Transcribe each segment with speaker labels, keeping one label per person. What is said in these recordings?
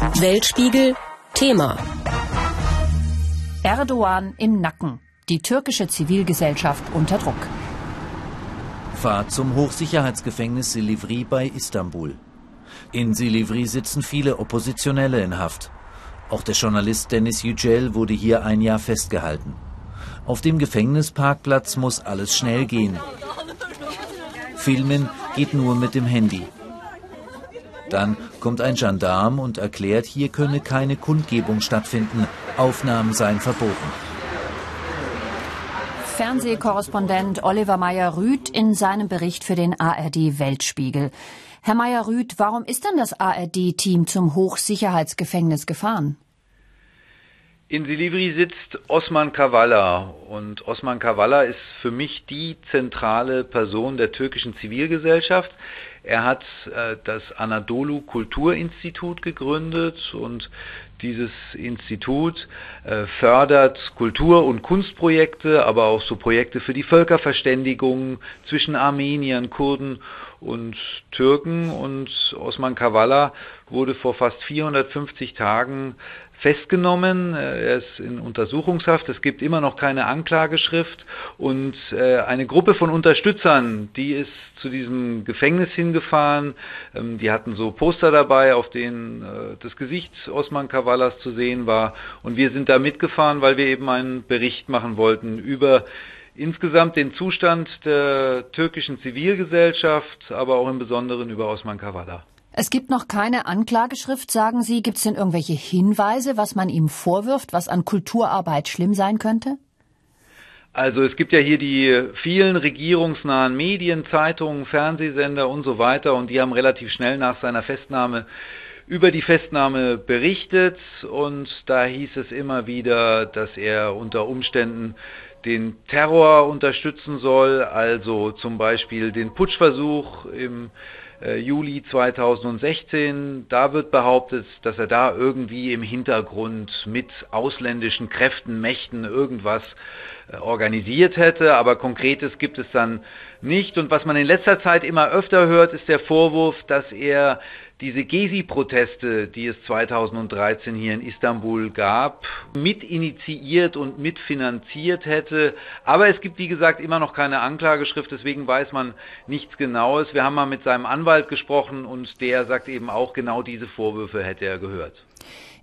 Speaker 1: Weltspiegel Thema
Speaker 2: Erdogan im Nacken. Die türkische Zivilgesellschaft unter Druck.
Speaker 3: Fahrt zum Hochsicherheitsgefängnis Silivri bei Istanbul. In Silivri sitzen viele Oppositionelle in Haft. Auch der Journalist Dennis Yücel wurde hier ein Jahr festgehalten. Auf dem Gefängnisparkplatz muss alles schnell gehen. Filmen geht nur mit dem Handy. Dann kommt ein Gendarm und erklärt, hier könne keine Kundgebung stattfinden. Aufnahmen seien verboten.
Speaker 2: Fernsehkorrespondent Oliver Meyer-Rüth in seinem Bericht für den ARD Weltspiegel. Herr Meyer-Rüth, warum ist denn das ARD-Team zum Hochsicherheitsgefängnis gefahren?
Speaker 4: In Silivri sitzt Osman Kavala und Osman Kavala ist für mich die zentrale Person der türkischen Zivilgesellschaft. Er hat äh, das Anadolu Kulturinstitut gegründet und dieses Institut äh, fördert Kultur- und Kunstprojekte, aber auch so Projekte für die Völkerverständigung zwischen Armeniern, Kurden und Türken. Und Osman Kavala wurde vor fast 450 Tagen festgenommen. Äh, er ist in Untersuchungshaft. Es gibt immer noch keine Anklageschrift. Und äh, eine Gruppe von Unterstützern, die ist zu diesem Gefängnis hingefahren. Ähm, die hatten so Poster dabei, auf denen äh, das Gesicht Osman Kavallas zu sehen war. Und wir sind da mitgefahren, weil wir eben einen Bericht machen wollten über insgesamt den Zustand der türkischen Zivilgesellschaft, aber auch im Besonderen über Osman Kavala.
Speaker 2: Es gibt noch keine Anklageschrift, sagen Sie. Gibt es denn irgendwelche Hinweise, was man ihm vorwirft, was an Kulturarbeit schlimm sein könnte?
Speaker 4: Also es gibt ja hier die vielen regierungsnahen Medien, Zeitungen, Fernsehsender und so weiter und die haben relativ schnell nach seiner Festnahme über die Festnahme berichtet und da hieß es immer wieder, dass er unter Umständen den Terror unterstützen soll, also zum Beispiel den Putschversuch im Juli 2016. Da wird behauptet, dass er da irgendwie im Hintergrund mit ausländischen Kräften, Mächten irgendwas äh, organisiert hätte, aber Konkretes gibt es dann nicht. Und was man in letzter Zeit immer öfter hört, ist der Vorwurf, dass er diese Gezi-Proteste, die es 2013 hier in Istanbul gab, mit initiiert und mitfinanziert hätte. Aber es gibt, wie gesagt, immer noch keine Anklageschrift, deswegen weiß man nichts Genaues. Wir haben mal mit seinem Anwalt gesprochen und der sagt eben auch, genau diese Vorwürfe hätte er gehört.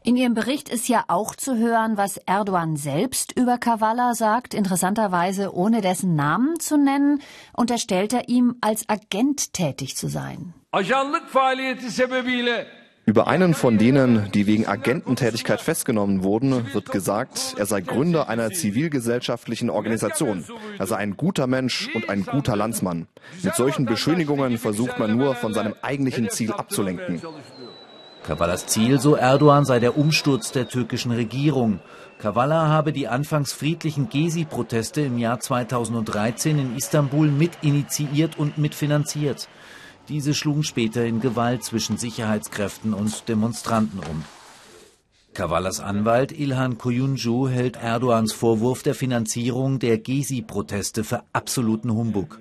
Speaker 2: In Ihrem Bericht ist ja auch zu hören, was Erdogan selbst über Kavala sagt, interessanterweise ohne dessen Namen zu nennen, unterstellt er ihm als Agent tätig zu sein.
Speaker 5: Über einen von denen, die wegen Agententätigkeit festgenommen wurden, wird gesagt, er sei Gründer einer zivilgesellschaftlichen Organisation. Er sei ein guter Mensch und ein guter Landsmann. Mit solchen Beschönigungen versucht man nur, von seinem eigentlichen Ziel abzulenken.
Speaker 3: Kavalas Ziel, so Erdogan, sei der Umsturz der türkischen Regierung. Kavala habe die anfangs friedlichen Gezi-Proteste im Jahr 2013 in Istanbul mit initiiert und mitfinanziert. Diese schlugen später in Gewalt zwischen Sicherheitskräften und Demonstranten um. Kavalas Anwalt Ilhan Koyuncu hält Erdogans Vorwurf der Finanzierung der Gezi-Proteste für absoluten Humbug.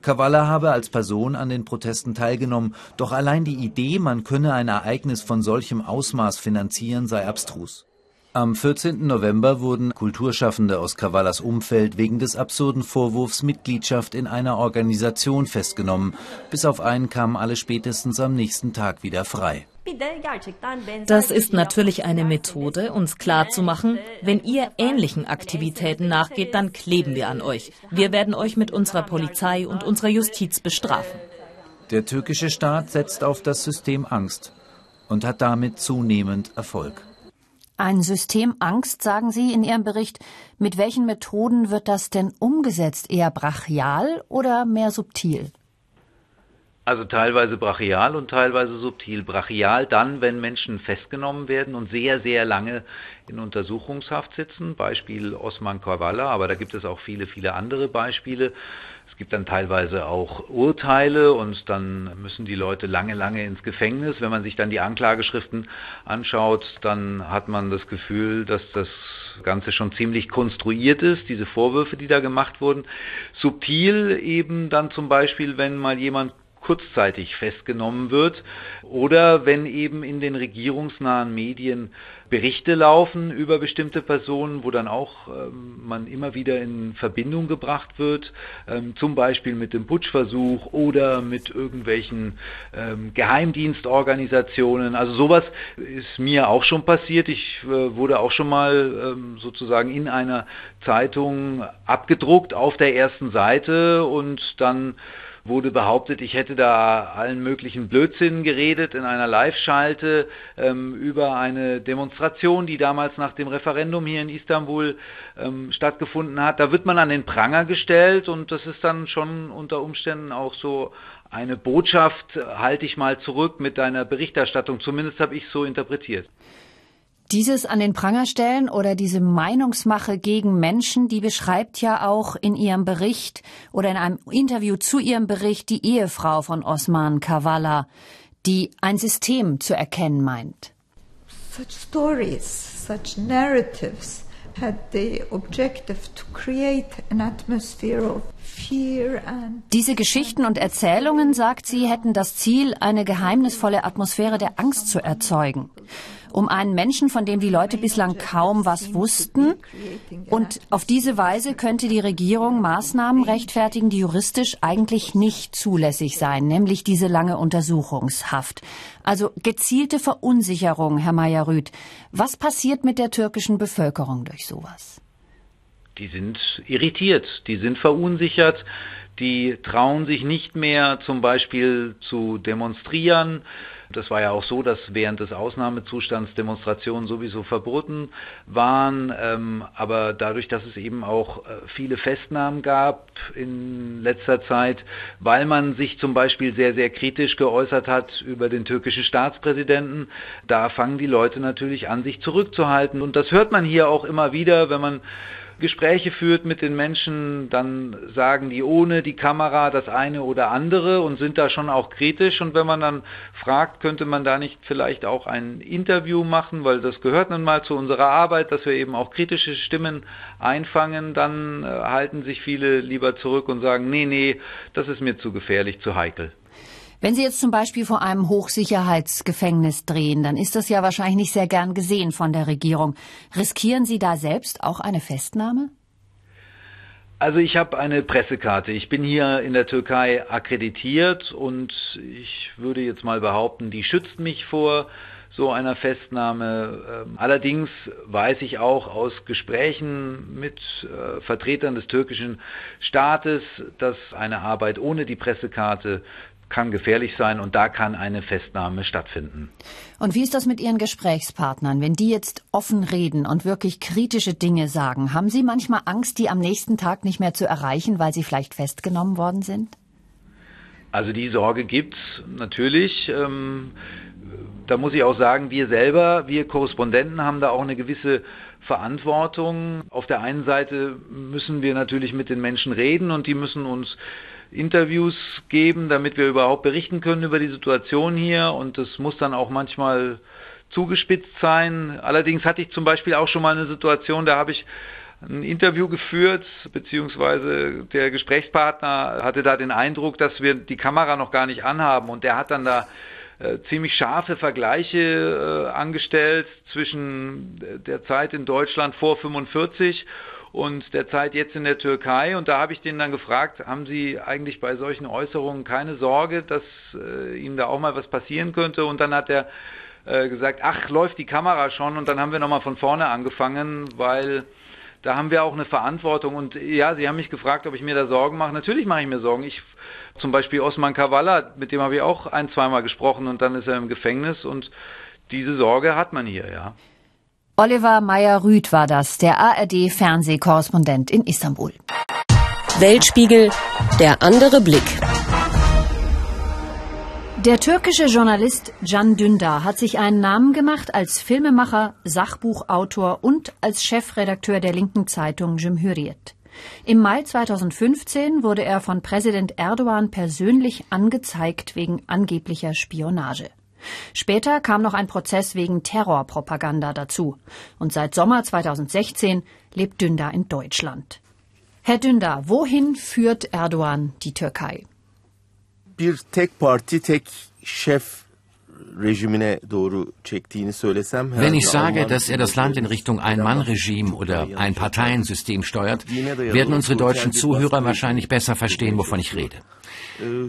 Speaker 3: Kavala habe als Person an den Protesten teilgenommen, doch allein die Idee, man könne ein Ereignis von solchem Ausmaß finanzieren, sei abstrus. Am 14. November wurden Kulturschaffende aus Kavallas Umfeld wegen des absurden Vorwurfs Mitgliedschaft in einer Organisation festgenommen. Bis auf einen kamen alle spätestens am nächsten Tag wieder frei.
Speaker 6: Das ist natürlich eine Methode, uns klarzumachen, wenn ihr ähnlichen Aktivitäten nachgeht, dann kleben wir an euch. Wir werden euch mit unserer Polizei und unserer Justiz bestrafen.
Speaker 3: Der türkische Staat setzt auf das System Angst und hat damit zunehmend Erfolg.
Speaker 2: Ein System Angst, sagen Sie in Ihrem Bericht. Mit welchen Methoden wird das denn umgesetzt? Eher brachial oder mehr subtil?
Speaker 4: Also teilweise brachial und teilweise subtil. Brachial dann, wenn Menschen festgenommen werden und sehr, sehr lange in Untersuchungshaft sitzen. Beispiel Osman Kavala, aber da gibt es auch viele, viele andere Beispiele. Es gibt dann teilweise auch Urteile und dann müssen die Leute lange, lange ins Gefängnis. Wenn man sich dann die Anklageschriften anschaut, dann hat man das Gefühl, dass das Ganze schon ziemlich konstruiert ist, diese Vorwürfe, die da gemacht wurden. Subtil eben dann zum Beispiel, wenn mal jemand kurzzeitig festgenommen wird oder wenn eben in den regierungsnahen Medien Berichte laufen über bestimmte Personen, wo dann auch ähm, man immer wieder in Verbindung gebracht wird, ähm, zum Beispiel mit dem Putschversuch oder mit irgendwelchen ähm, Geheimdienstorganisationen. Also sowas ist mir auch schon passiert. Ich äh, wurde auch schon mal ähm, sozusagen in einer Zeitung abgedruckt auf der ersten Seite und dann wurde behauptet, ich hätte da allen möglichen Blödsinn geredet in einer Live-Schalte ähm, über eine Demonstration, die damals nach dem Referendum hier in Istanbul ähm, stattgefunden hat. Da wird man an den Pranger gestellt und das ist dann schon unter Umständen auch so eine Botschaft, halte ich mal zurück mit deiner Berichterstattung. Zumindest habe ich so interpretiert.
Speaker 2: Dieses an den Pranger stellen oder diese Meinungsmache gegen Menschen, die beschreibt ja auch in ihrem Bericht oder in einem Interview zu ihrem Bericht die Ehefrau von Osman Kavala, die ein System zu erkennen meint.
Speaker 7: Such stories, such narratives had the objective to create an atmosphere of
Speaker 2: diese Geschichten und Erzählungen, sagt sie, hätten das Ziel, eine geheimnisvolle Atmosphäre der Angst zu erzeugen um einen Menschen, von dem die Leute bislang kaum was wussten. Und auf diese Weise könnte die Regierung Maßnahmen rechtfertigen, die juristisch eigentlich nicht zulässig seien, nämlich diese lange Untersuchungshaft. Also gezielte Verunsicherung, Herr Meyer-Rüth. Was passiert mit der türkischen Bevölkerung durch sowas?
Speaker 4: Die sind irritiert, die sind verunsichert, die trauen sich nicht mehr zum Beispiel zu demonstrieren, das war ja auch so, dass während des Ausnahmezustands Demonstrationen sowieso verboten waren. Ähm, aber dadurch, dass es eben auch äh, viele Festnahmen gab in letzter Zeit, weil man sich zum Beispiel sehr, sehr kritisch geäußert hat über den türkischen Staatspräsidenten, da fangen die Leute natürlich an, sich zurückzuhalten. Und das hört man hier auch immer wieder, wenn man Gespräche führt mit den Menschen, dann sagen die ohne die Kamera das eine oder andere und sind da schon auch kritisch. Und wenn man dann fragt, könnte man da nicht vielleicht auch ein Interview machen, weil das gehört nun mal zu unserer Arbeit, dass wir eben auch kritische Stimmen einfangen, dann äh, halten sich viele lieber zurück und sagen, nee, nee, das ist mir zu gefährlich, zu heikel.
Speaker 2: Wenn Sie jetzt zum Beispiel vor einem Hochsicherheitsgefängnis drehen, dann ist das ja wahrscheinlich nicht sehr gern gesehen von der Regierung. Riskieren Sie da selbst auch eine Festnahme?
Speaker 4: Also ich habe eine Pressekarte. Ich bin hier in der Türkei akkreditiert und ich würde jetzt mal behaupten, die schützt mich vor so einer Festnahme. Ähm, allerdings weiß ich auch aus Gesprächen mit äh, Vertretern des türkischen Staates, dass eine Arbeit ohne die Pressekarte kann gefährlich sein und da kann eine Festnahme stattfinden.
Speaker 2: Und wie ist das mit Ihren Gesprächspartnern? Wenn die jetzt offen reden und wirklich kritische Dinge sagen, haben Sie manchmal Angst, die am nächsten Tag nicht mehr zu erreichen, weil sie vielleicht festgenommen worden sind?
Speaker 4: Also die Sorge gibt's natürlich. Ähm, da muss ich auch sagen, wir selber, wir Korrespondenten haben da auch eine gewisse Verantwortung. Auf der einen Seite müssen wir natürlich mit den Menschen reden und die müssen uns Interviews geben, damit wir überhaupt berichten können über die Situation hier und das muss dann auch manchmal zugespitzt sein. Allerdings hatte ich zum Beispiel auch schon mal eine Situation, da habe ich ein Interview geführt, beziehungsweise der Gesprächspartner hatte da den Eindruck, dass wir die Kamera noch gar nicht anhaben und der hat dann da äh, ziemlich scharfe Vergleiche äh, angestellt zwischen der Zeit in Deutschland vor 45 und der Zeit jetzt in der Türkei. Und da habe ich den dann gefragt, haben Sie eigentlich bei solchen Äußerungen keine Sorge, dass äh, Ihnen da auch mal was passieren könnte? Und dann hat er äh, gesagt, ach, läuft die Kamera schon. Und dann haben wir nochmal von vorne angefangen, weil da haben wir auch eine Verantwortung. Und ja, Sie haben mich gefragt, ob ich mir da Sorgen mache. Natürlich mache ich mir Sorgen. Ich, zum Beispiel Osman Kavala, mit dem habe ich auch ein, zweimal gesprochen und dann ist er im Gefängnis und diese Sorge hat man hier, ja.
Speaker 2: Oliver Meyer-Rüth war das, der ARD-Fernsehkorrespondent in Istanbul.
Speaker 1: Weltspiegel, der andere Blick.
Speaker 2: Der türkische Journalist Can Dündar hat sich einen Namen gemacht als Filmemacher, Sachbuchautor und als Chefredakteur der linken Zeitung Cumhuriyet. Im Mai 2015 wurde er von Präsident Erdogan persönlich angezeigt wegen angeblicher Spionage. Später kam noch ein Prozess wegen Terrorpropaganda dazu. Und seit Sommer 2016 lebt Dündar in Deutschland. Herr Dündar, wohin führt Erdogan die Türkei?
Speaker 8: bir tek parti, tek şef.
Speaker 9: Wenn ich sage, dass er das Land in Richtung Ein-Mann-Regime oder ein Parteiensystem steuert, werden unsere deutschen Zuhörer wahrscheinlich besser verstehen, wovon ich rede.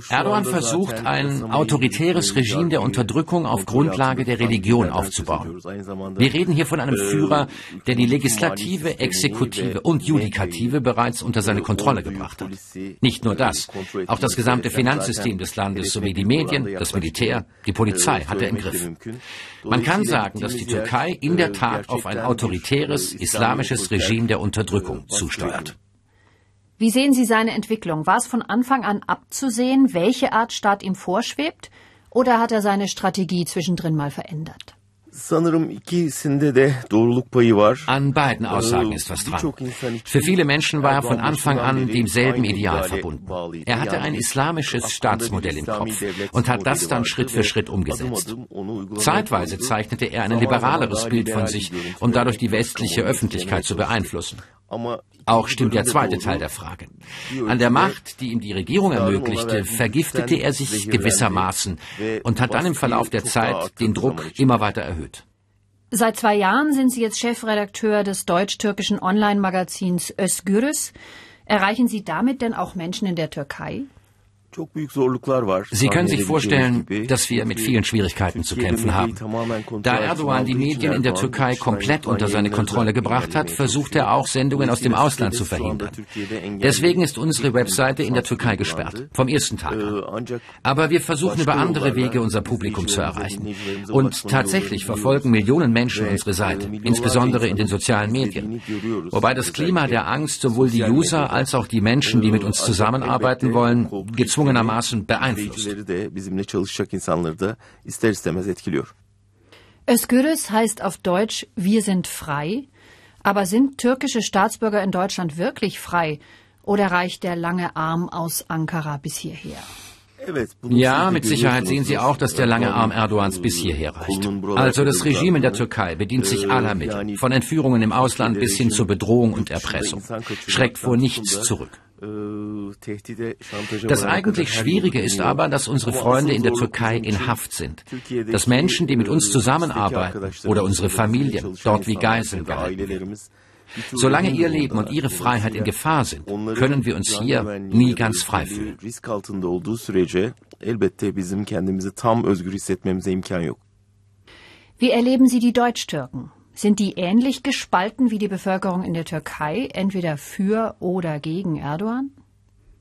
Speaker 9: Erdogan versucht, ein autoritäres Regime der Unterdrückung auf Grundlage der Religion aufzubauen. Wir reden hier von einem Führer, der die Legislative, Exekutive und Judikative bereits unter seine Kontrolle gebracht hat. Nicht nur das, auch das gesamte Finanzsystem des Landes sowie die Medien, das Militär, die Polizei hat er im Griff. Man kann sagen, dass die Türkei in der Tat auf ein autoritäres islamisches Regime der Unterdrückung zusteuert.
Speaker 2: Wie sehen Sie seine Entwicklung? War es von Anfang an abzusehen, welche Art Staat ihm vorschwebt? Oder hat er seine Strategie zwischendrin mal verändert?
Speaker 9: An beiden Aussagen ist was dran. Für viele Menschen war er von Anfang an demselben Ideal verbunden. Er hatte ein islamisches Staatsmodell im Kopf und hat das dann Schritt für Schritt umgesetzt. Zeitweise zeichnete er ein liberaleres Bild von sich, um dadurch die westliche Öffentlichkeit zu beeinflussen. Auch stimmt der zweite Teil der Frage. An der Macht, die ihm die Regierung ermöglichte, vergiftete er sich gewissermaßen und hat dann im Verlauf der Zeit den Druck immer weiter erhöht.
Speaker 2: Seit zwei Jahren sind Sie jetzt Chefredakteur des deutsch-türkischen Online-Magazins Özgürüz. Erreichen Sie damit denn auch Menschen in der Türkei?
Speaker 9: Sie können sich vorstellen, dass wir mit vielen Schwierigkeiten zu kämpfen haben. Da Erdogan die Medien in der Türkei komplett unter seine Kontrolle gebracht hat, versucht er auch Sendungen aus dem Ausland zu verhindern. Deswegen ist unsere Webseite in der Türkei gesperrt, vom ersten Tag an. Aber wir versuchen über andere Wege unser Publikum zu erreichen. Und tatsächlich verfolgen Millionen Menschen unsere Seite, insbesondere in den sozialen Medien. Wobei das Klima der Angst sowohl die User als auch die Menschen, die mit uns zusammenarbeiten wollen, gezwungen gezwungenermaßen beeinflusst.
Speaker 2: Özgürüz heißt auf Deutsch Wir sind frei. Aber sind türkische Staatsbürger in Deutschland wirklich frei? Oder reicht der lange Arm aus Ankara bis hierher?
Speaker 9: Ja, mit Sicherheit sehen Sie auch, dass der lange Arm Erdogans bis hierher reicht. Also das Regime in der Türkei bedient sich aller Mittel, von Entführungen im Ausland bis hin zur Bedrohung und Erpressung, schreckt vor nichts zurück. Das eigentlich Schwierige ist aber, dass unsere Freunde in der Türkei in Haft sind. Dass Menschen, die mit uns zusammenarbeiten oder unsere Familien dort wie Geiseln gehalten werden. Solange ihr Leben und ihre Freiheit in Gefahr sind, können wir uns hier nie ganz frei fühlen.
Speaker 2: Wie erleben Sie die Deutsch-Türken? Sind die ähnlich gespalten wie die Bevölkerung in der Türkei, entweder für oder gegen Erdogan?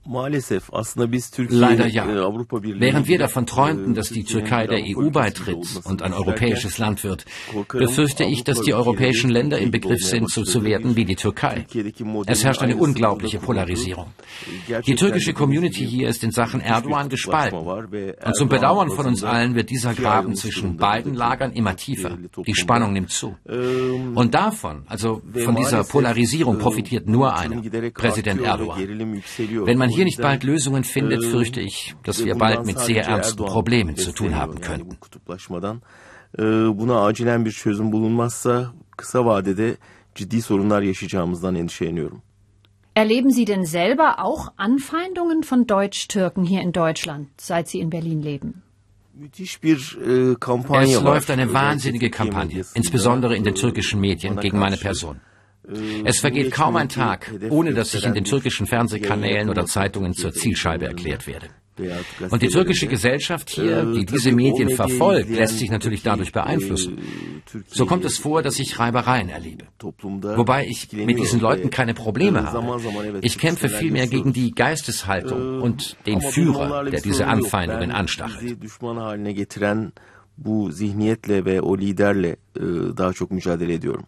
Speaker 9: Leider ja. Während wir davon träumten, dass die Türkei der EU beitritt und ein europäisches Land wird, befürchte ich, dass die europäischen Länder im Begriff sind, so zu werden wie die Türkei. Es herrscht eine unglaubliche Polarisierung. Die türkische Community hier ist in Sachen Erdogan gespalten. Und zum Bedauern von uns allen wird dieser Graben zwischen beiden Lagern immer tiefer. Die Spannung nimmt zu. Und davon, also von dieser Polarisierung, profitiert nur einer, Präsident Erdogan. Wenn man hier nicht bald Lösungen findet, fürchte ich, dass wir bald mit sehr ernsten Problemen zu tun haben könnten.
Speaker 8: Buna acilen bir çözüm bulunmazsa kısa vadede ciddi sorunlar yaşayacağımızdan endişeleniyorum.
Speaker 2: Erleben Sie denn selber auch Anfeindungen von Deutsch-Türken hier in Deutschland, seit Sie in Berlin leben?
Speaker 9: Es läuft eine wahnsinnige Kampagne, insbesondere in den türkischen Medien, gegen meine Person. Es vergeht kaum ein Tag, ohne dass ich in den türkischen Fernsehkanälen oder Zeitungen zur Zielscheibe erklärt werde. Und die türkische Gesellschaft hier, die diese Medien verfolgt, lässt sich natürlich dadurch beeinflussen. So kommt es vor, dass ich Reibereien erlebe. Wobei ich mit diesen Leuten keine Probleme habe. Ich kämpfe vielmehr gegen die Geisteshaltung und den Führer, der diese Anfeindungen anstachelt.
Speaker 8: bu zihniyetle ve o liderle daha çok mücadele ediyorum.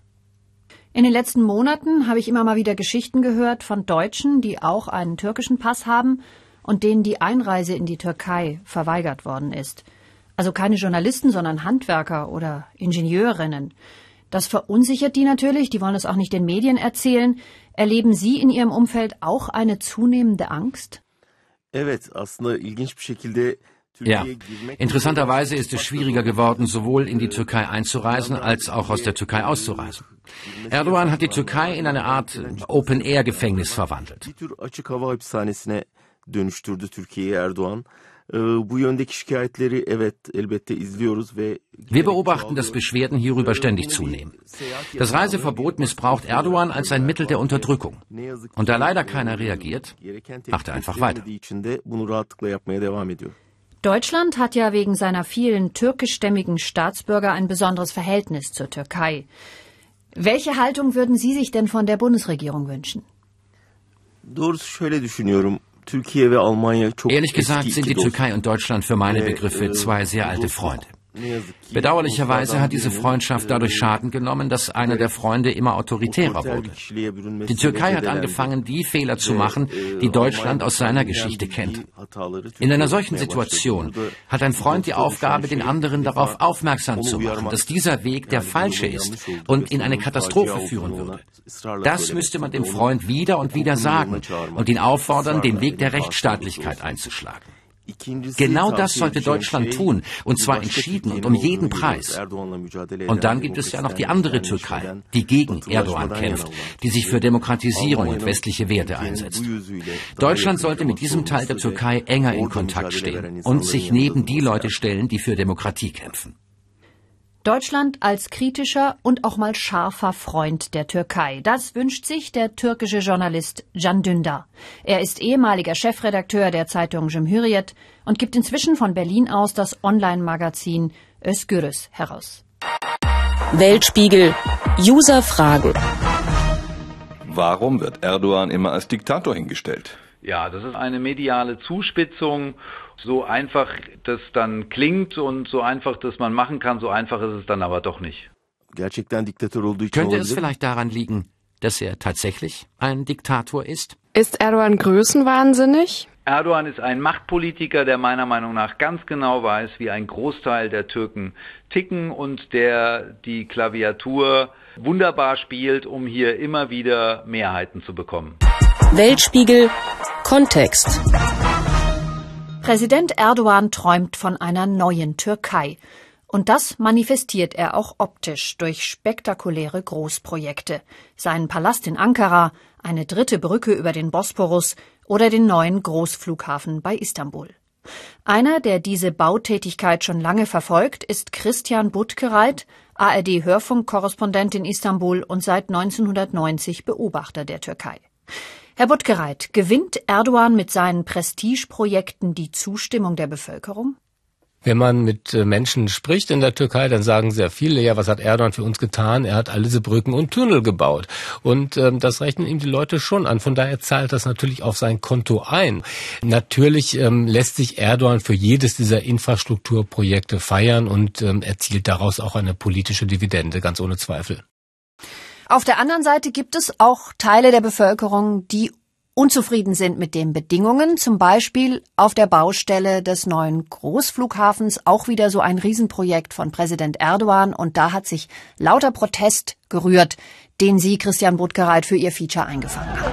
Speaker 2: In den letzten Monaten habe ich immer mal wieder Geschichten gehört von Deutschen, die auch einen türkischen Pass haben und denen die Einreise in die Türkei verweigert worden ist. Also keine Journalisten, sondern Handwerker oder Ingenieurinnen. Das verunsichert die natürlich, die wollen es auch nicht den Medien erzählen. Erleben Sie in Ihrem Umfeld auch eine zunehmende Angst?
Speaker 8: Evet, aslında ilginç bir şekilde
Speaker 9: ja, interessanterweise ist es schwieriger geworden, sowohl in die Türkei einzureisen als auch aus der Türkei auszureisen. Erdogan hat die Türkei in eine Art Open-Air-Gefängnis verwandelt. Wir beobachten, dass Beschwerden hierüber ständig zunehmen. Das Reiseverbot missbraucht Erdogan als ein Mittel der Unterdrückung. Und da leider keiner reagiert, macht er einfach weiter.
Speaker 2: Deutschland hat ja wegen seiner vielen türkischstämmigen Staatsbürger ein besonderes Verhältnis zur Türkei. Welche Haltung würden Sie sich denn von der Bundesregierung wünschen?
Speaker 9: Ehrlich gesagt sind die Türkei und Deutschland für meine Begriffe zwei sehr alte Freunde. Bedauerlicherweise hat diese Freundschaft dadurch Schaden genommen, dass einer der Freunde immer autoritärer wurde. Die Türkei hat angefangen, die Fehler zu machen, die Deutschland aus seiner Geschichte kennt. In einer solchen Situation hat ein Freund die Aufgabe, den anderen darauf aufmerksam zu machen, dass dieser Weg der falsche ist und in eine Katastrophe führen würde. Das müsste man dem Freund wieder und wieder sagen und ihn auffordern, den Weg der Rechtsstaatlichkeit einzuschlagen. Genau das sollte Deutschland tun, und zwar entschieden und um jeden Preis. Und dann gibt es ja noch die andere Türkei, die gegen Erdogan kämpft, die sich für Demokratisierung und westliche Werte einsetzt. Deutschland sollte mit diesem Teil der Türkei enger in Kontakt stehen und sich neben die Leute stellen, die für Demokratie kämpfen.
Speaker 2: Deutschland als kritischer und auch mal scharfer Freund der Türkei. Das wünscht sich der türkische Journalist Can Dündar. Er ist ehemaliger Chefredakteur der Zeitung Cumhuriyet und gibt inzwischen von Berlin aus das Online-Magazin Özgürüz heraus.
Speaker 1: Weltspiegel. User fragen.
Speaker 10: Warum wird Erdogan immer als Diktator hingestellt?
Speaker 4: Ja, das ist eine mediale Zuspitzung so einfach das dann klingt und so einfach das man machen kann, so einfach ist es dann aber doch nicht.
Speaker 9: Könnte es vielleicht daran liegen, dass er tatsächlich ein Diktator ist?
Speaker 11: Ist Erdogan größenwahnsinnig?
Speaker 4: Erdogan ist ein Machtpolitiker, der meiner Meinung nach ganz genau weiß, wie ein Großteil der Türken ticken und der die Klaviatur wunderbar spielt, um hier immer wieder Mehrheiten zu bekommen.
Speaker 1: Weltspiegel Kontext.
Speaker 2: Präsident Erdogan träumt von einer neuen Türkei. Und das manifestiert er auch optisch durch spektakuläre Großprojekte. Seinen Palast in Ankara, eine dritte Brücke über den Bosporus oder den neuen Großflughafen bei Istanbul. Einer, der diese Bautätigkeit schon lange verfolgt, ist Christian Buttgereit, ARD-Hörfunkkorrespondent in Istanbul und seit 1990 Beobachter der Türkei. Herr Buttgereit, gewinnt Erdogan mit seinen Prestigeprojekten die Zustimmung der Bevölkerung?
Speaker 12: Wenn man mit äh, Menschen spricht in der Türkei, dann sagen sehr viele, ja, was hat Erdogan für uns getan? Er hat all diese Brücken und Tunnel gebaut. Und ähm, das rechnen ihm die Leute schon an. Von daher zahlt das natürlich auf sein Konto ein. Natürlich ähm, lässt sich Erdogan für jedes dieser Infrastrukturprojekte feiern und ähm, erzielt daraus auch eine politische Dividende, ganz ohne Zweifel.
Speaker 2: Auf der anderen Seite gibt es auch Teile der Bevölkerung, die unzufrieden sind mit den Bedingungen, zum Beispiel auf der Baustelle des neuen Großflughafens, auch wieder so ein Riesenprojekt von Präsident Erdogan, und da hat sich lauter Protest gerührt, den Sie, Christian Budgereit, für Ihr Feature eingefangen haben.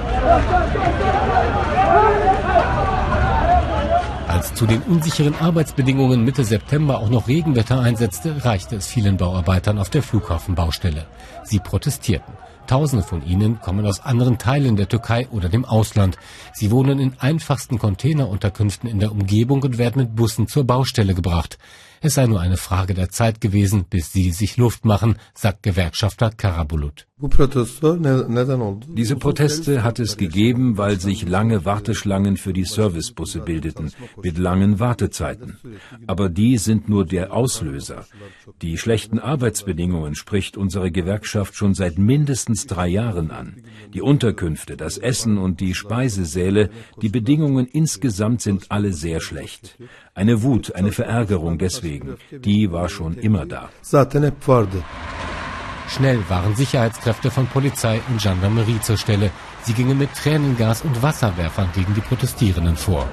Speaker 12: Als zu den unsicheren Arbeitsbedingungen Mitte September auch noch Regenwetter einsetzte, reichte es vielen Bauarbeitern auf der Flughafenbaustelle. Sie protestierten. Tausende von ihnen kommen aus anderen Teilen der Türkei oder dem Ausland. Sie wohnen in einfachsten Containerunterkünften in der Umgebung und werden mit Bussen zur Baustelle gebracht. Es sei nur eine Frage der Zeit gewesen, bis sie sich Luft machen, sagt Gewerkschafter Karabulut.
Speaker 13: Diese Proteste hat es gegeben, weil sich lange Warteschlangen für die Servicebusse bildeten, mit langen Wartezeiten. Aber die sind nur der Auslöser. Die schlechten Arbeitsbedingungen spricht unsere Gewerkschaft schon seit mindestens drei Jahren an. Die Unterkünfte, das Essen und die Speisesäle, die Bedingungen insgesamt sind alle sehr schlecht. Eine Wut, eine Verärgerung deswegen, die war schon immer da.
Speaker 12: Schnell waren Sicherheitskräfte von Polizei und Gendarmerie zur Stelle. Sie gingen mit Tränengas und Wasserwerfern gegen die Protestierenden vor.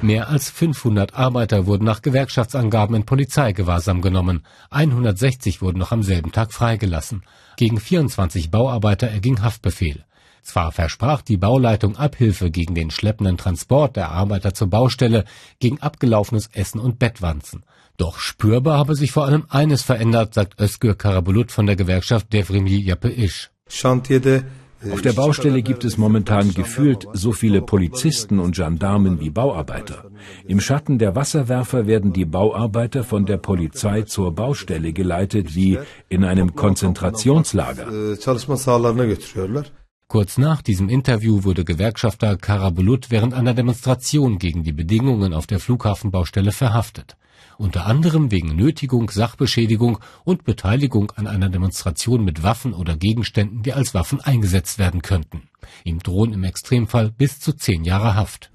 Speaker 12: Mehr als 500 Arbeiter wurden nach Gewerkschaftsangaben in Polizeigewahrsam genommen. 160 wurden noch am selben Tag freigelassen. Gegen 24 Bauarbeiter erging Haftbefehl. Zwar versprach die Bauleitung Abhilfe gegen den schleppenden Transport der Arbeiter zur Baustelle, gegen abgelaufenes Essen und Bettwanzen. Doch spürbar habe sich vor allem eines verändert, sagt Özgür Karabulut von der Gewerkschaft Devrimi Yape Iş.
Speaker 13: Auf der Baustelle gibt es momentan gefühlt so viele Polizisten und Gendarmen wie Bauarbeiter. Im Schatten der Wasserwerfer werden die Bauarbeiter von der Polizei zur Baustelle geleitet wie in einem Konzentrationslager.
Speaker 12: Kurz nach diesem Interview wurde Gewerkschafter Karabulut während einer Demonstration gegen die Bedingungen auf der Flughafenbaustelle verhaftet unter anderem wegen Nötigung, Sachbeschädigung und Beteiligung an einer Demonstration mit Waffen oder Gegenständen, die als Waffen eingesetzt werden könnten. Ihm drohen im Extremfall bis zu zehn Jahre Haft.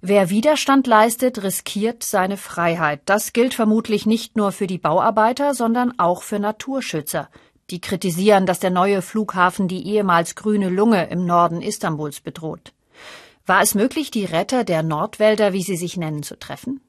Speaker 2: Wer Widerstand leistet, riskiert seine Freiheit. Das gilt vermutlich nicht nur für die Bauarbeiter, sondern auch für Naturschützer. Die kritisieren, dass der neue Flughafen die ehemals grüne Lunge im Norden Istanbuls bedroht. War es möglich, die Retter der Nordwälder, wie sie sich nennen, zu treffen?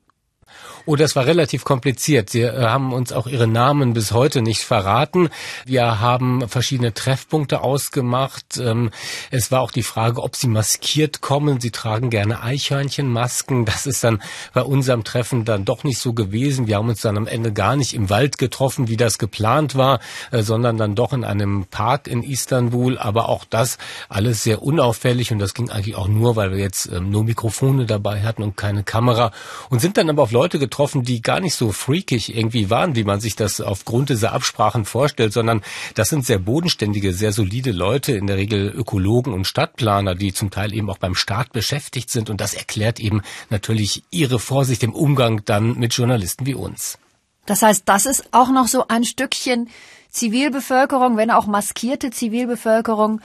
Speaker 12: Oh, das war relativ kompliziert. Sie äh, haben uns auch ihre Namen bis heute nicht verraten. Wir haben verschiedene Treffpunkte ausgemacht. Ähm, es war auch die Frage, ob sie maskiert kommen. Sie tragen gerne Eichhörnchenmasken. Das ist dann bei unserem Treffen dann doch nicht so gewesen. Wir haben uns dann am Ende gar nicht im Wald getroffen, wie das geplant war, äh, sondern dann doch in einem Park in Istanbul. Aber auch das alles sehr unauffällig und das ging eigentlich auch nur, weil wir jetzt ähm, nur Mikrofone dabei hatten und keine Kamera und sind dann aber auf Leute Leute getroffen, die gar nicht so freakig irgendwie waren, wie man sich das aufgrund dieser Absprachen vorstellt, sondern das sind sehr bodenständige, sehr solide Leute, in der Regel Ökologen und Stadtplaner, die zum Teil eben auch beim Staat beschäftigt sind. Und das erklärt eben natürlich ihre Vorsicht im Umgang dann mit Journalisten wie uns.
Speaker 2: Das heißt, das ist auch noch so ein Stückchen Zivilbevölkerung, wenn auch maskierte Zivilbevölkerung,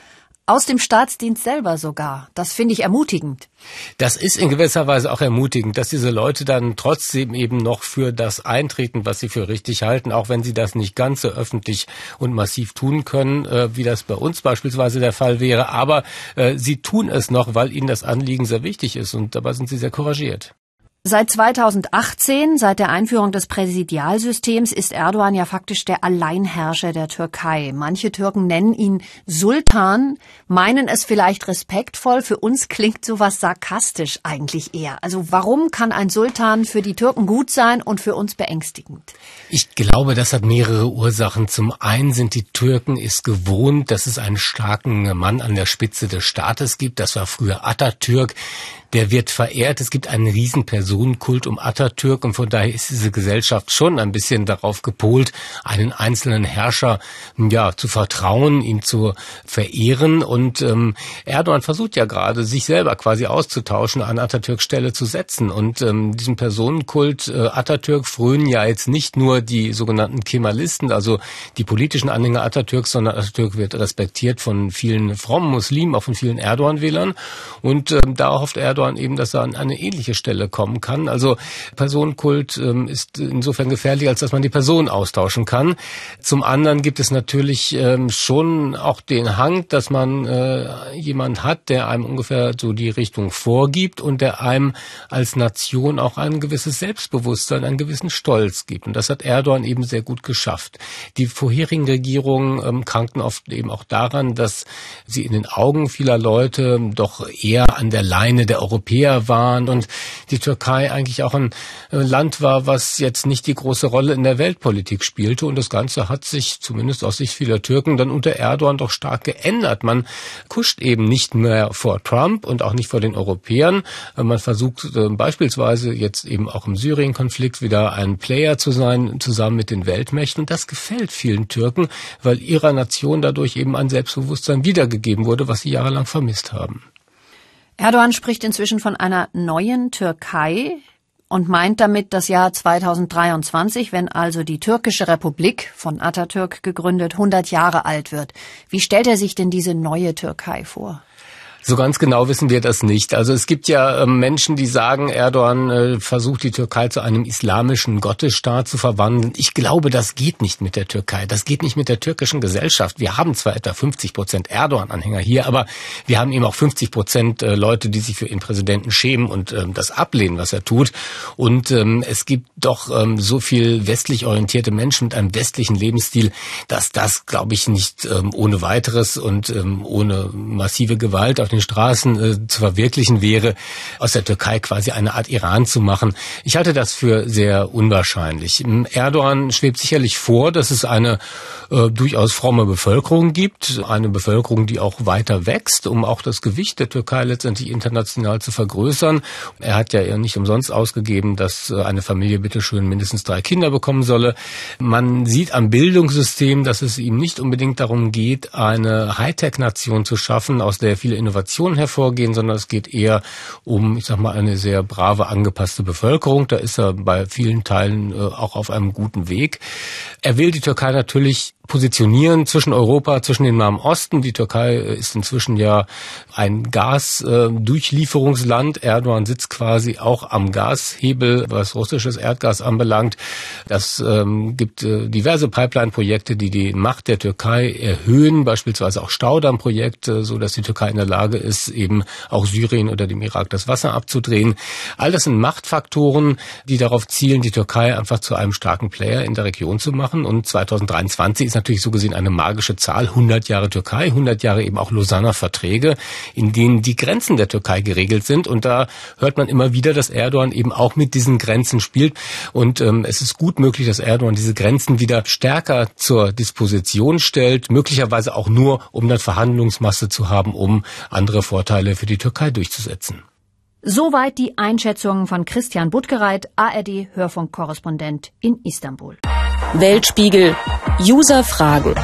Speaker 2: aus dem Staatsdienst selber sogar. Das finde ich ermutigend.
Speaker 12: Das ist in gewisser Weise auch ermutigend, dass diese Leute dann trotzdem eben noch für das eintreten, was sie für richtig halten, auch wenn sie das nicht ganz so öffentlich und massiv tun können, äh, wie das bei uns beispielsweise der Fall wäre. Aber äh, sie tun es noch, weil ihnen das Anliegen sehr wichtig ist und dabei sind sie sehr couragiert.
Speaker 2: Seit 2018, seit der Einführung des Präsidialsystems, ist Erdogan ja faktisch der Alleinherrscher der Türkei. Manche Türken nennen ihn Sultan, meinen es vielleicht respektvoll. Für uns klingt sowas sarkastisch eigentlich eher. Also warum kann ein Sultan für die Türken gut sein und für uns beängstigend?
Speaker 12: Ich glaube, das hat mehrere Ursachen. Zum einen sind die Türken es gewohnt, dass es einen starken Mann an der Spitze des Staates gibt. Das war früher Atatürk der wird verehrt. Es gibt einen riesen Personenkult um Atatürk und von daher ist diese Gesellschaft schon ein bisschen darauf gepolt, einen einzelnen Herrscher ja zu vertrauen, ihn zu verehren. Und ähm, Erdogan versucht ja gerade, sich selber quasi auszutauschen, an Atatürks Stelle zu setzen. Und ähm, diesem Personenkult äh, Atatürk frönen ja jetzt nicht nur die sogenannten Kemalisten, also die politischen Anhänger Atatürks, sondern Atatürk wird respektiert von vielen frommen Muslimen, auch von vielen Erdogan-Wählern. Und ähm, da hofft Erdogan, Erdogan eben, dass er an eine ähnliche Stelle kommen kann. Also Personenkult ähm, ist insofern gefährlich, als dass man die Person austauschen kann. Zum anderen gibt es natürlich ähm, schon auch den Hang, dass man äh, jemand hat, der einem ungefähr so die Richtung vorgibt und der einem als Nation auch ein gewisses Selbstbewusstsein, einen gewissen Stolz gibt. Und das hat Erdogan eben sehr gut geschafft. Die vorherigen Regierungen ähm, krankten oft eben auch daran, dass sie in den Augen vieler Leute doch eher an der Leine der Europäer waren und die Türkei eigentlich auch ein äh, Land war, was jetzt nicht die große Rolle in der Weltpolitik spielte. Und das Ganze hat sich, zumindest aus Sicht vieler Türken, dann unter Erdogan doch stark geändert. Man kuscht eben nicht mehr vor Trump und auch nicht vor den Europäern. Äh, man versucht äh, beispielsweise jetzt eben auch im Syrien-Konflikt wieder ein Player zu sein, zusammen mit den Weltmächten. Und das gefällt vielen Türken, weil ihrer Nation dadurch eben ein Selbstbewusstsein wiedergegeben wurde, was sie jahrelang vermisst haben.
Speaker 2: Erdogan spricht inzwischen von einer neuen Türkei und meint damit das Jahr 2023, wenn also die türkische Republik von Atatürk gegründet 100 Jahre alt wird. Wie stellt er sich denn diese neue Türkei vor?
Speaker 12: So ganz genau wissen wir das nicht. Also es gibt ja äh, Menschen, die sagen, Erdogan äh, versucht die Türkei zu einem islamischen Gottesstaat zu verwandeln. Ich glaube, das geht nicht mit der Türkei. Das geht nicht mit der türkischen Gesellschaft. Wir haben zwar etwa 50 Prozent Erdogan-Anhänger hier, aber wir haben eben auch 50 Prozent äh, Leute, die sich für ihren Präsidenten schämen und ähm, das ablehnen, was er tut. Und ähm, es gibt doch ähm, so viel westlich orientierte Menschen mit einem westlichen Lebensstil, dass das, glaube ich, nicht ähm, ohne weiteres und ähm, ohne massive Gewalt auf den Straßen äh, zu verwirklichen wäre, aus der Türkei quasi eine Art Iran zu machen. Ich halte das für sehr unwahrscheinlich. Erdogan schwebt sicherlich vor, dass es eine äh, durchaus fromme Bevölkerung gibt, eine Bevölkerung, die auch weiter wächst, um auch das Gewicht der Türkei letztendlich international zu vergrößern. Er hat ja nicht umsonst ausgegeben, dass äh, eine Familie bitteschön mindestens drei Kinder bekommen solle. Man sieht am Bildungssystem, dass es ihm nicht unbedingt darum geht, eine Hightech-Nation zu schaffen, aus der viele Innovationen hervorgehen, sondern es geht eher um, ich sag mal, eine sehr brave, angepasste Bevölkerung. Da ist er bei vielen Teilen äh, auch auf einem guten Weg. Er will die Türkei natürlich positionieren zwischen Europa, zwischen dem Nahen Osten. Die Türkei ist inzwischen ja ein Gasdurchlieferungsland. Erdogan sitzt quasi auch am Gashebel, was russisches Erdgas anbelangt. Das ähm, gibt äh, diverse Pipeline-Projekte, die die Macht der Türkei erhöhen, beispielsweise auch Staudammprojekte, so dass die Türkei in der Lage ist, eben auch Syrien oder dem Irak das Wasser abzudrehen. All das sind Machtfaktoren, die darauf zielen, die Türkei einfach zu einem starken Player in der Region zu machen. Und 2023 ist natürlich so gesehen eine magische Zahl. 100 Jahre Türkei, 100 Jahre eben auch Lausanner Verträge, in denen die Grenzen der Türkei geregelt sind. Und da hört man immer wieder, dass Erdogan eben auch mit diesen Grenzen spielt. Und ähm, es ist gut möglich, dass Erdogan diese Grenzen wieder stärker zur Disposition stellt, möglicherweise auch nur, um dann Verhandlungsmasse zu haben, um andere Vorteile für die Türkei durchzusetzen.
Speaker 2: Soweit die Einschätzungen von Christian Buttgereit, ARD-Hörfunkkorrespondent in Istanbul.
Speaker 1: Weltspiegel User Fragen.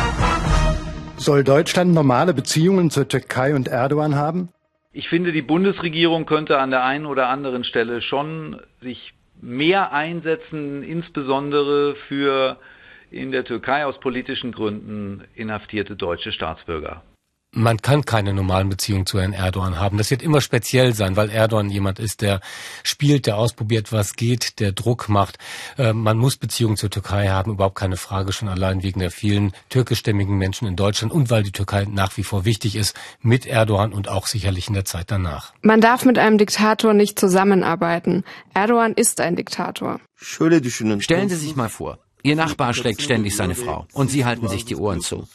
Speaker 14: Soll Deutschland normale Beziehungen zur Türkei und Erdogan haben?
Speaker 4: Ich finde, die Bundesregierung könnte an der einen oder anderen Stelle schon sich mehr einsetzen, insbesondere für in der Türkei aus politischen Gründen inhaftierte deutsche Staatsbürger
Speaker 12: man kann keine normalen Beziehungen zu Herrn Erdogan haben. Das wird immer speziell sein, weil Erdogan jemand ist, der spielt, der ausprobiert, was geht, der Druck macht. Äh, man muss Beziehungen zur Türkei haben, überhaupt keine Frage, schon allein wegen der vielen türkischstämmigen Menschen in Deutschland und weil die Türkei nach wie vor wichtig ist mit Erdogan und auch sicherlich in der Zeit danach.
Speaker 11: Man darf mit einem Diktator nicht zusammenarbeiten. Erdogan ist ein Diktator.
Speaker 9: Stellen Sie sich mal vor, Ihr Nachbar schlägt ständig seine Frau und Sie halten sich die Ohren zu.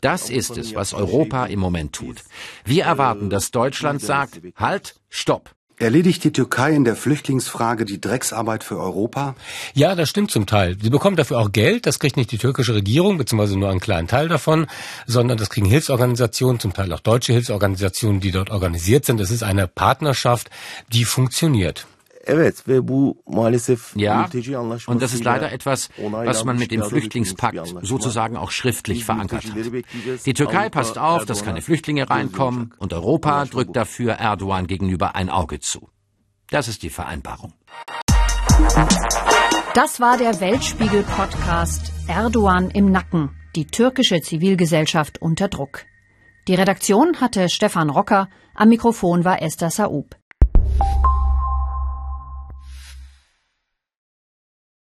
Speaker 9: Das ist es, was Europa im Moment tut. Wir erwarten, dass Deutschland sagt, halt, stopp.
Speaker 14: Erledigt die Türkei in der Flüchtlingsfrage die Drecksarbeit für Europa?
Speaker 12: Ja, das stimmt zum Teil. Sie bekommt dafür auch Geld. Das kriegt nicht die türkische Regierung, beziehungsweise nur einen kleinen Teil davon, sondern das kriegen Hilfsorganisationen, zum Teil auch deutsche Hilfsorganisationen, die dort organisiert sind. Es ist eine Partnerschaft, die funktioniert.
Speaker 9: Evet ve bu maalesef ja, und das ist leider etwas, was man mit dem Flüchtlingspakt sozusagen auch schriftlich verankert hat. Die Türkei passt auf, dass keine Flüchtlinge reinkommen und Europa drückt dafür Erdogan gegenüber ein Auge zu. Das ist die Vereinbarung.
Speaker 2: Das war der Weltspiegel-Podcast Erdogan im Nacken, die türkische Zivilgesellschaft unter Druck. Die Redaktion hatte Stefan Rocker, am Mikrofon war Esther Saub.